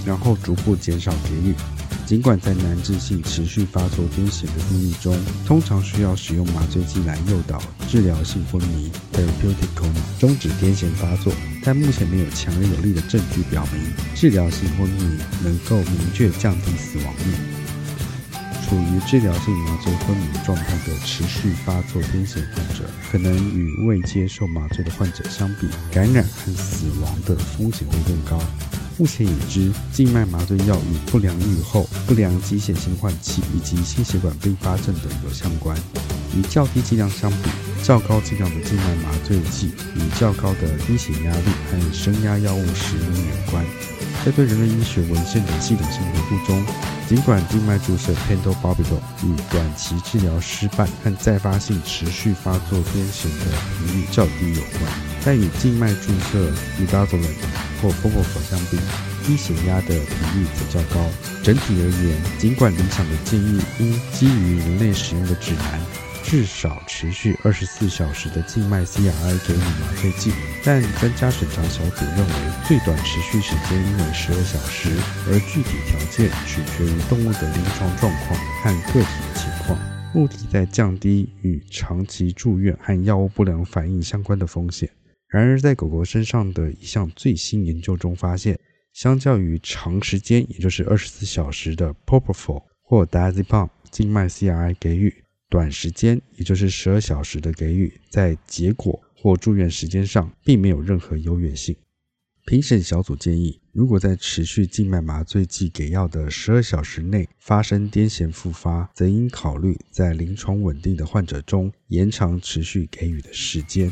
然后逐步减少给予。尽管在难治性持续发作癫痫的病例中，通常需要使用麻醉剂来诱导治疗性昏迷 （therapeutic coma） 终止癫痫发作，但目前没有强而有力的证据表明治疗性昏迷能够明确降低死亡率。处于治疗性麻醉昏迷状态的持续发作癫痫患者，可能与未接受麻醉的患者相比，感染和死亡的风险会更高。目前已知，静脉麻醉药与不良预后、不良机械性换气以及心血管并发症等有相关。与较低剂量相比，较高剂量的静脉麻醉剂与较高的低血压力和升压药物使用有关。在对人类医学文献的系统性回顾中，尽管静脉注射 pentobarbital 与短期治疗失败和再发性持续发作癫痫的频率较低有关，但与静脉注射 midazolam 或 propofol 相比，低血压的频率则较高。整体而言，尽管理想的建议应基于人类使用的指南。至少持续二十四小时的静脉 CRI 给予麻醉剂，但专家审查小组认为最短持续时间应为十二小时，而具体条件取决于动物的临床状况和个体的情况，目的在降低与长期住院和药物不良反应相关的风险。然而，在狗狗身上的一项最新研究中发现，相较于长时间，也就是二十四小时的 Propofol 或 Diazepam 静脉 CRI 给予。短时间，也就是十二小时的给予，在结果或住院时间上并没有任何优越性。评审小组建议，如果在持续静脉麻醉剂给药的十二小时内发生癫痫复发，则应考虑在临床稳定的患者中延长持续给予的时间。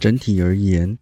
整体而言，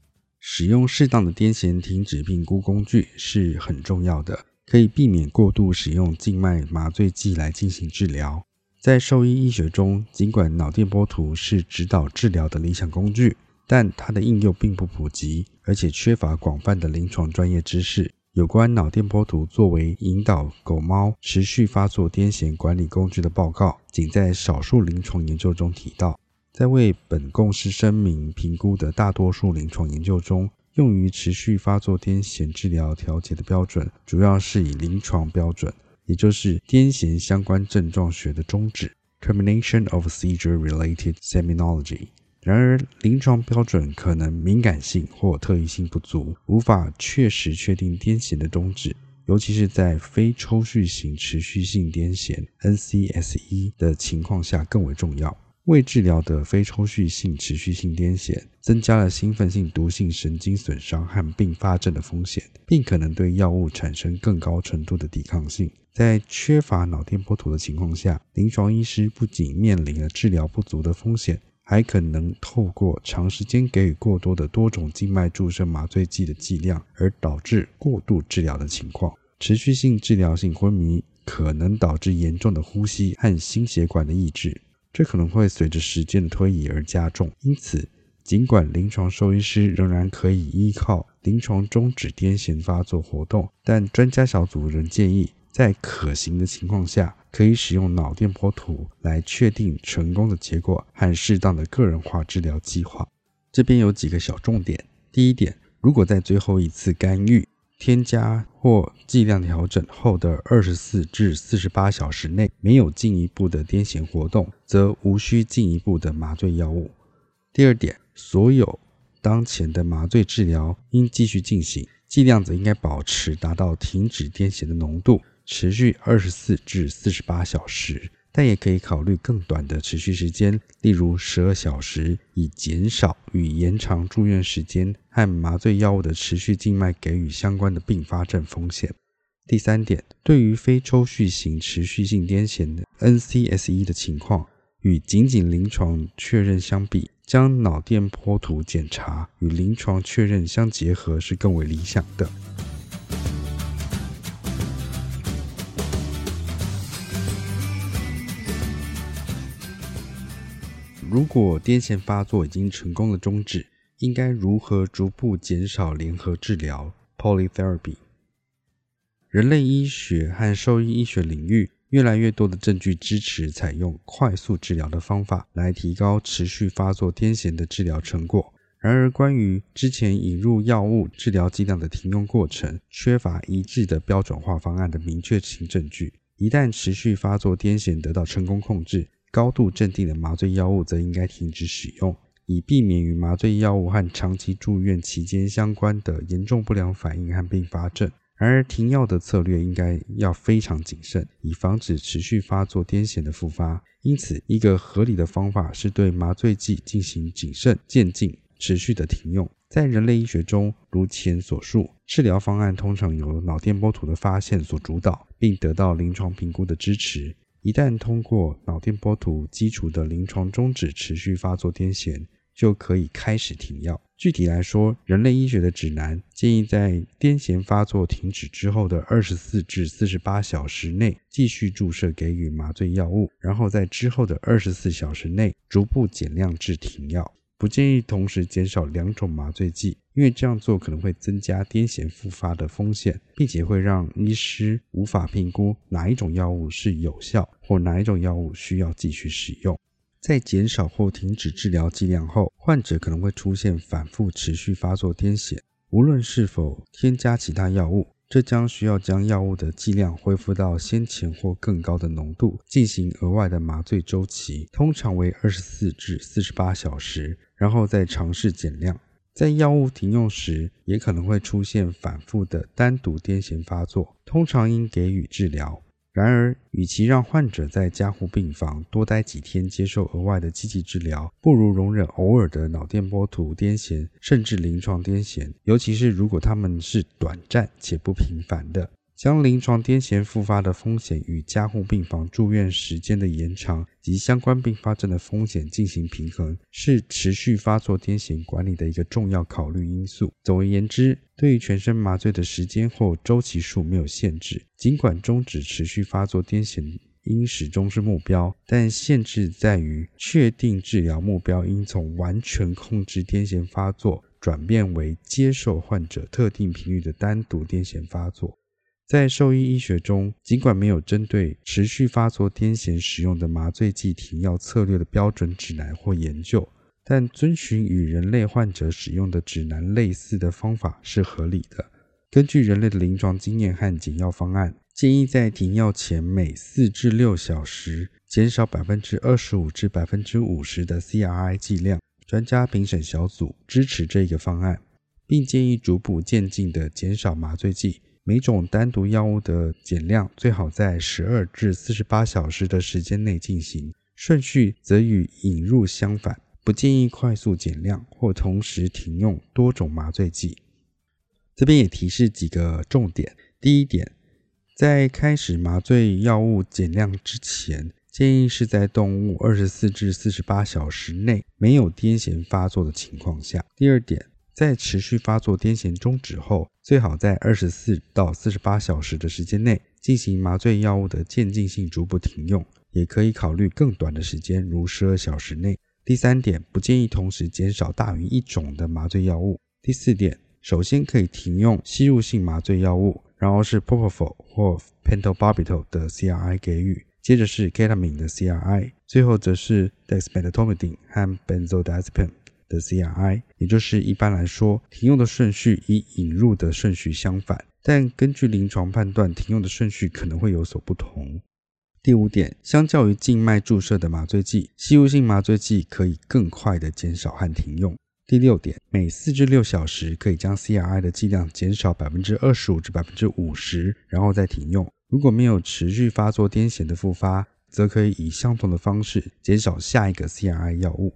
使用适当的癫痫停止评估工具是很重要的，可以避免过度使用静脉麻醉剂来进行治疗。在兽医医学中，尽管脑电波图是指导治疗的理想工具，但它的应用并不普及，而且缺乏广泛的临床专业知识。有关脑电波图作为引导狗猫持续发作癫痫管理工具的报告，仅在少数临床研究中提到。在为本共识声明评估的大多数临床研究中，用于持续发作癫痫治疗调节的标准，主要是以临床标准，也就是癫痫相关症状学的宗旨 （Termination of Seizure-Related Seminology）。然而，临床标准可能敏感性或特异性不足，无法确实确定癫痫的终止，尤其是在非抽搐型持续性癫痫 （NCSE） 的情况下更为重要。未治疗的非抽搐性持续性癫痫增加了兴奋性毒性神经损伤和并发症的风险，并可能对药物产生更高程度的抵抗性。在缺乏脑电波图的情况下，临床医师不仅面临了治疗不足的风险，还可能透过长时间给予过多的多种静脉注射麻醉剂的剂量，而导致过度治疗的情况。持续性治疗性昏迷可能导致严重的呼吸和心血管的抑制。这可能会随着时间的推移而加重，因此，尽管临床兽医师仍然可以依靠临床终止癫痫发作活动，但专家小组仍建议，在可行的情况下，可以使用脑电波图来确定成功的结果和适当的个人化治疗计划。这边有几个小重点：第一点，如果在最后一次干预，添加或剂量调整后的二十四至四十八小时内没有进一步的癫痫活动，则无需进一步的麻醉药物。第二点，所有当前的麻醉治疗应继续进行，剂量则应该保持达到停止癫痫的浓度，持续二十四至四十八小时。但也可以考虑更短的持续时间，例如十二小时，以减少与延长住院时间和麻醉药物的持续静脉给予相关的并发症风险。第三点，对于非抽搐型持续性癫痫的 NCSE 的情况，与仅仅临床确认相比，将脑电波图检查与临床确认相结合是更为理想的。如果癫痫发作已经成功的终止，应该如何逐步减少联合治疗 （polytherapy）？人类医学和兽医医学领域越来越多的证据支持采用快速治疗的方法来提高持续发作癫痫的治疗成果。然而，关于之前引入药物治疗剂量的停用过程，缺乏一致的标准化方案的明确性证据。一旦持续发作癫痫得到成功控制，高度镇定的麻醉药物则应该停止使用，以避免与麻醉药物和长期住院期间相关的严重不良反应和并发症。然而，停药的策略应该要非常谨慎，以防止持续发作癫痫的复发。因此，一个合理的方法是对麻醉剂进行谨慎、渐进、持续的停用。在人类医学中，如前所述，治疗方案通常由脑电波图的发现所主导，并得到临床评估的支持。一旦通过脑电波图基础的临床终止持续发作癫痫，就可以开始停药。具体来说，人类医学的指南建议在癫痫发作停止之后的二十四至四十八小时内继续注射给予麻醉药物，然后在之后的二十四小时内逐步减量至停药。不建议同时减少两种麻醉剂，因为这样做可能会增加癫痫复发的风险，并且会让医师无法评估哪一种药物是有效，或哪一种药物需要继续使用。在减少或停止治疗剂量后，患者可能会出现反复持续发作癫痫，无论是否添加其他药物。这将需要将药物的剂量恢复到先前或更高的浓度，进行额外的麻醉周期，通常为二十四至四十八小时，然后再尝试减量。在药物停用时，也可能会出现反复的单独癫痫发作，通常应给予治疗。然而，与其让患者在加护病房多待几天接受额外的积极治疗，不如容忍偶尔的脑电波图癫痫，甚至临床癫痫，尤其是如果他们是短暂且不频繁的。将临床癫痫复发的风险与加护病房住院时间的延长及相关并发症的风险进行平衡，是持续发作癫痫管理的一个重要考虑因素。总而言之，对于全身麻醉的时间或周期数没有限制，尽管终止持续发作癫痫应始终是目标，但限制在于确定治疗目标应从完全控制癫痫发作转变为接受患者特定频率的单独癫痫发作。在兽医医学中，尽管没有针对持续发作癫痫使用的麻醉剂停药策略的标准指南或研究，但遵循与人类患者使用的指南类似的方法是合理的。根据人类的临床经验和减药方案，建议在停药前每四至六小时减少百分之二十五至百分之五十的 CRI 剂量。专家评审小组支持这个方案，并建议逐步渐进地减少麻醉剂。每种单独药物的减量最好在十二至四十八小时的时间内进行，顺序则与引入相反，不建议快速减量或同时停用多种麻醉剂。这边也提示几个重点：第一点，在开始麻醉药物减量之前，建议是在动物二十四至四十八小时内没有癫痫发作的情况下。第二点。在持续发作癫痫终止后，最好在二十四到四十八小时的时间内进行麻醉药物的渐进性逐步停用，也可以考虑更短的时间，如十二小时内。第三点，不建议同时减少大于一种的麻醉药物。第四点，首先可以停用吸入性麻醉药物，然后是 propofol 或 pentobarbital 的 CRI 给予，接着是 ketamine 的 CRI，最后则是 dexmedetomidine 和 benzodiazepine。的 CRI，也就是一般来说，停用的顺序与引入的顺序相反，但根据临床判断，停用的顺序可能会有所不同。第五点，相较于静脉注射的麻醉剂，吸入性麻醉剂可以更快的减少和停用。第六点，每四至六小时可以将 CRI 的剂量减少百分之二十五至百分之五十，然后再停用。如果没有持续发作癫痫的复发，则可以以相同的方式减少下一个 CRI 药物。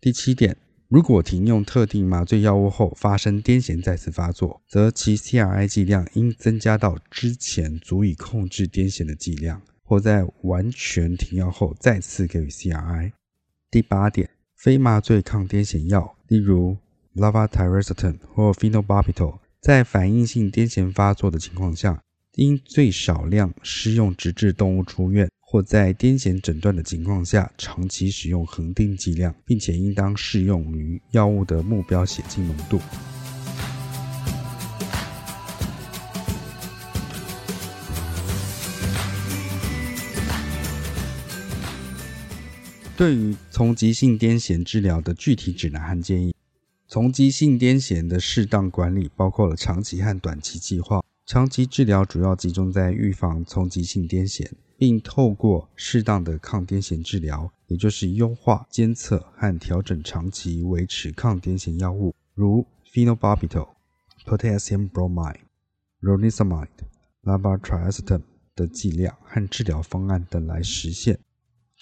第七点。如果停用特定麻醉药物后发生癫痫再次发作，则其 CRI 剂量应增加到之前足以控制癫痫的剂量，或在完全停药后再次给予 CRI。第八点，非麻醉抗癫痫药，例如 levetiracetam 或 phenobarbital，在反应性癫痫发作的情况下，应最少量施用，直至动物出院。或在癫痫诊断的情况下，长期使用恒定剂量，并且应当适用于药物的目标血清浓度。对于从急性癫痫治疗的具体指南和建议，从急性癫痫的适当管理包括了长期和短期计划。长期治疗主要集中在预防丛集性癫痫。并透过适当的抗癫痫治疗，也就是优化监测和调整长期维持抗癫痫药物，如 phenobarbital、potassium bromide、ranitidine、levetiracetam 的剂量和治疗方案等来实现。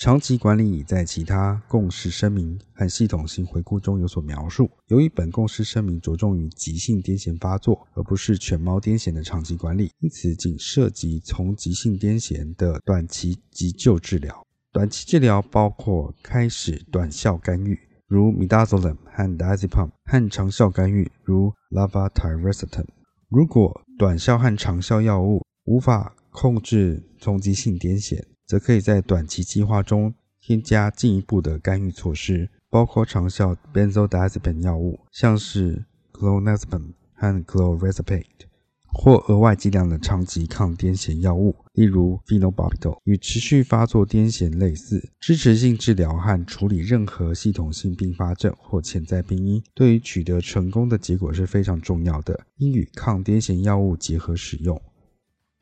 长期管理已在其他共识声明和系统性回顾中有所描述。由于本共识声明着重于急性癫痫发作，而不是犬猫癫痫的长期管理，因此仅涉及从急性癫痫的短期急救治疗。短期治疗包括开始短效干预，如 midazolam 和 diazepam，和长效干预，如 lavateracetam。如果短效和长效药物无法控制丛集性癫痫，则可以在短期计划中添加进一步的干预措施，包括长效 benzodiazepine 药物，像是 clonazepam 和 clorazepate，或额外剂量的长期抗癫痫药物，例如 phenobarbital，与持续发作癫痫类似。支持性治疗和处理任何系统性并发症或潜在病因，对于取得成功的结果是非常重要的，应与抗癫痫药物结合使用。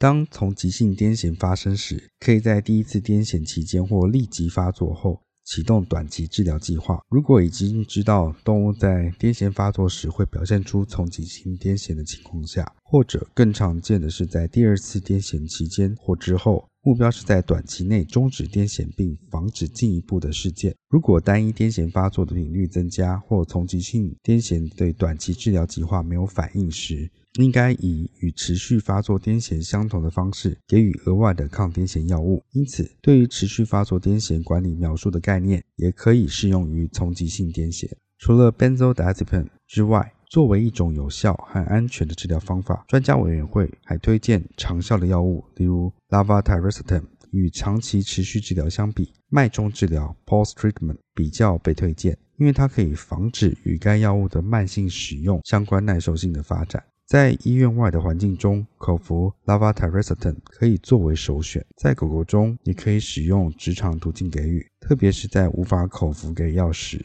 当从急性癫痫发生时，可以在第一次癫痫期间或立即发作后启动短期治疗计划。如果已经知道动物在癫痫发作时会表现出从急性癫痫的情况下，或者更常见的是在第二次癫痫期间或之后，目标是在短期内终止癫痫并防止进一步的事件。如果单一癫痫发作的频率增加，或从急性癫痫对短期治疗计划没有反应时，应该以与持续发作癫痫相同的方式给予额外的抗癫痫药物。因此，对于持续发作癫痫管理描述的概念，也可以适用于从急性癫痫。除了 benzodiazepine 之外，作为一种有效和安全的治疗方法，专家委员会还推荐长效的药物，例如 lavateracetam。与长期持续治疗相比，脉冲治疗 （pulse treatment） 比较被推荐，因为它可以防止与该药物的慢性使用相关耐受性的发展。在医院外的环境中，口服 levetiracetam 可以作为首选。在狗狗中，也可以使用直肠途径给予，特别是在无法口服给药时。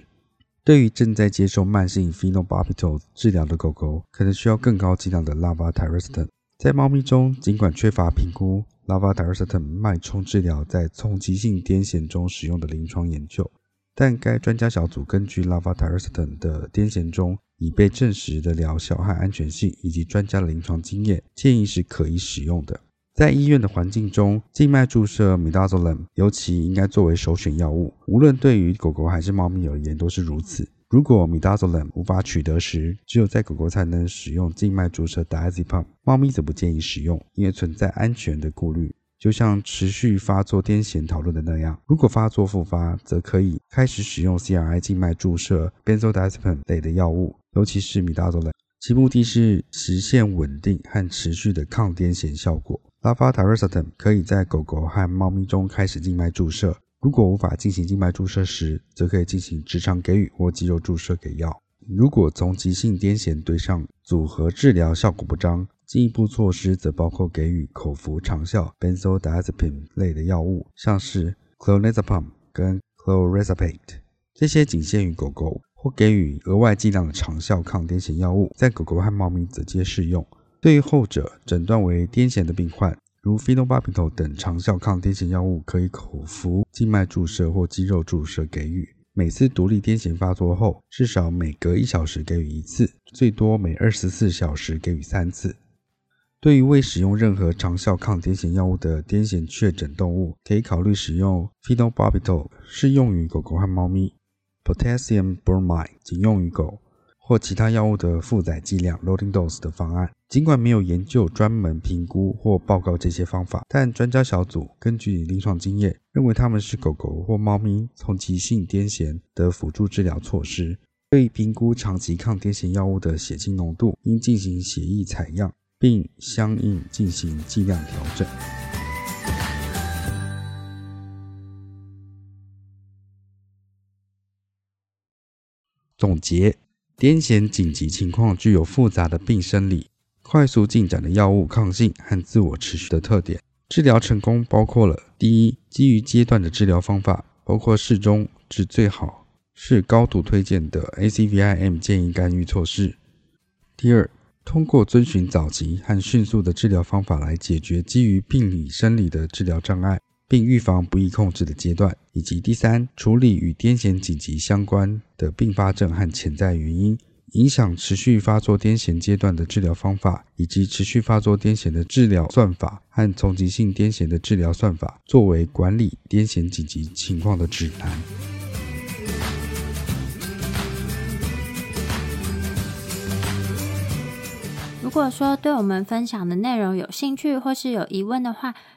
对于正在接受慢性 phenobarbital 治疗的狗狗，可能需要更高剂量的 levetiracetam。在猫咪中，尽管缺乏评估 levetiracetam 脉冲治疗在丛集性癫痫中使用的临床研究。但该专家小组根据 Levetiracetam 的癫痫中已被证实的疗效和安全性，以及专家的临床经验，建议是可以使用的。在医院的环境中，静脉注射 Midazolam 尤其应该作为首选药物，无论对于狗狗还是猫咪而言都是如此。如果 Midazolam 无法取得时，只有在狗狗才能使用静脉注射达西泮猫咪则不建议使用，因为存在安全的顾虑。就像持续发作癫痫讨论的那样，如果发作复发，则可以开始使用 CRI 静脉注射 Benzodiazepine 类的药物，尤其是 Midazolam，其目的是实现稳定和持续的抗癫痫效果。Levetiracetam 可以在狗狗和猫咪中开始静脉注射，如果无法进行静脉注射时，则可以进行直肠给予或肌肉注射给药。如果从急性癫痫对上组合治疗效果不彰，进一步措施则包括给予口服长效 benzodiazepine 类的药物，像是 clonazepam 跟 clozapate，这些仅限于狗狗，或给予额外剂量的长效抗癫痫药物，在狗狗和猫咪则皆适用。对于后者，诊断为癫痫的病患，如 phenobarbital 等长效抗癫痫药物，可以口服、静脉注射或肌肉注射给予。每次独立癫痫发作后，至少每隔一小时给予一次，最多每二十四小时给予三次。对于未使用任何长效抗癫痫药物的癫痫确诊动物，可以考虑使用 phenobarbital，适用于狗狗和猫咪；potassium bromide 仅用于狗，或其他药物的负载剂量 loading dose 的方案。尽管没有研究专门评估或报告这些方法，但专家小组根据临床经验，认为它们是狗狗或猫咪从急性癫痫的辅助治疗措施。对评估长期抗癫痫药物的血清浓度，应进行血液采样。并相应进行剂量调整。总结：癫痫紧急情况具有复杂的病生理、快速进展的药物抗性和自我持续的特点。治疗成功包括了：第一，基于阶段的治疗方法，包括适中至最好是高度推荐的 ACVIM 建议干预措施；第二，通过遵循早期和迅速的治疗方法来解决基于病理生理的治疗障碍，并预防不易控制的阶段，以及第三，处理与癫痫紧急相关的并发症和潜在原因，影响持续发作癫痫阶段的治疗方法，以及持续发作癫痫的治疗算法和丛集性癫痫的治疗算法，作为管理癫痫紧急情况的指南。如果说对我们分享的内容有兴趣或是有疑问的话，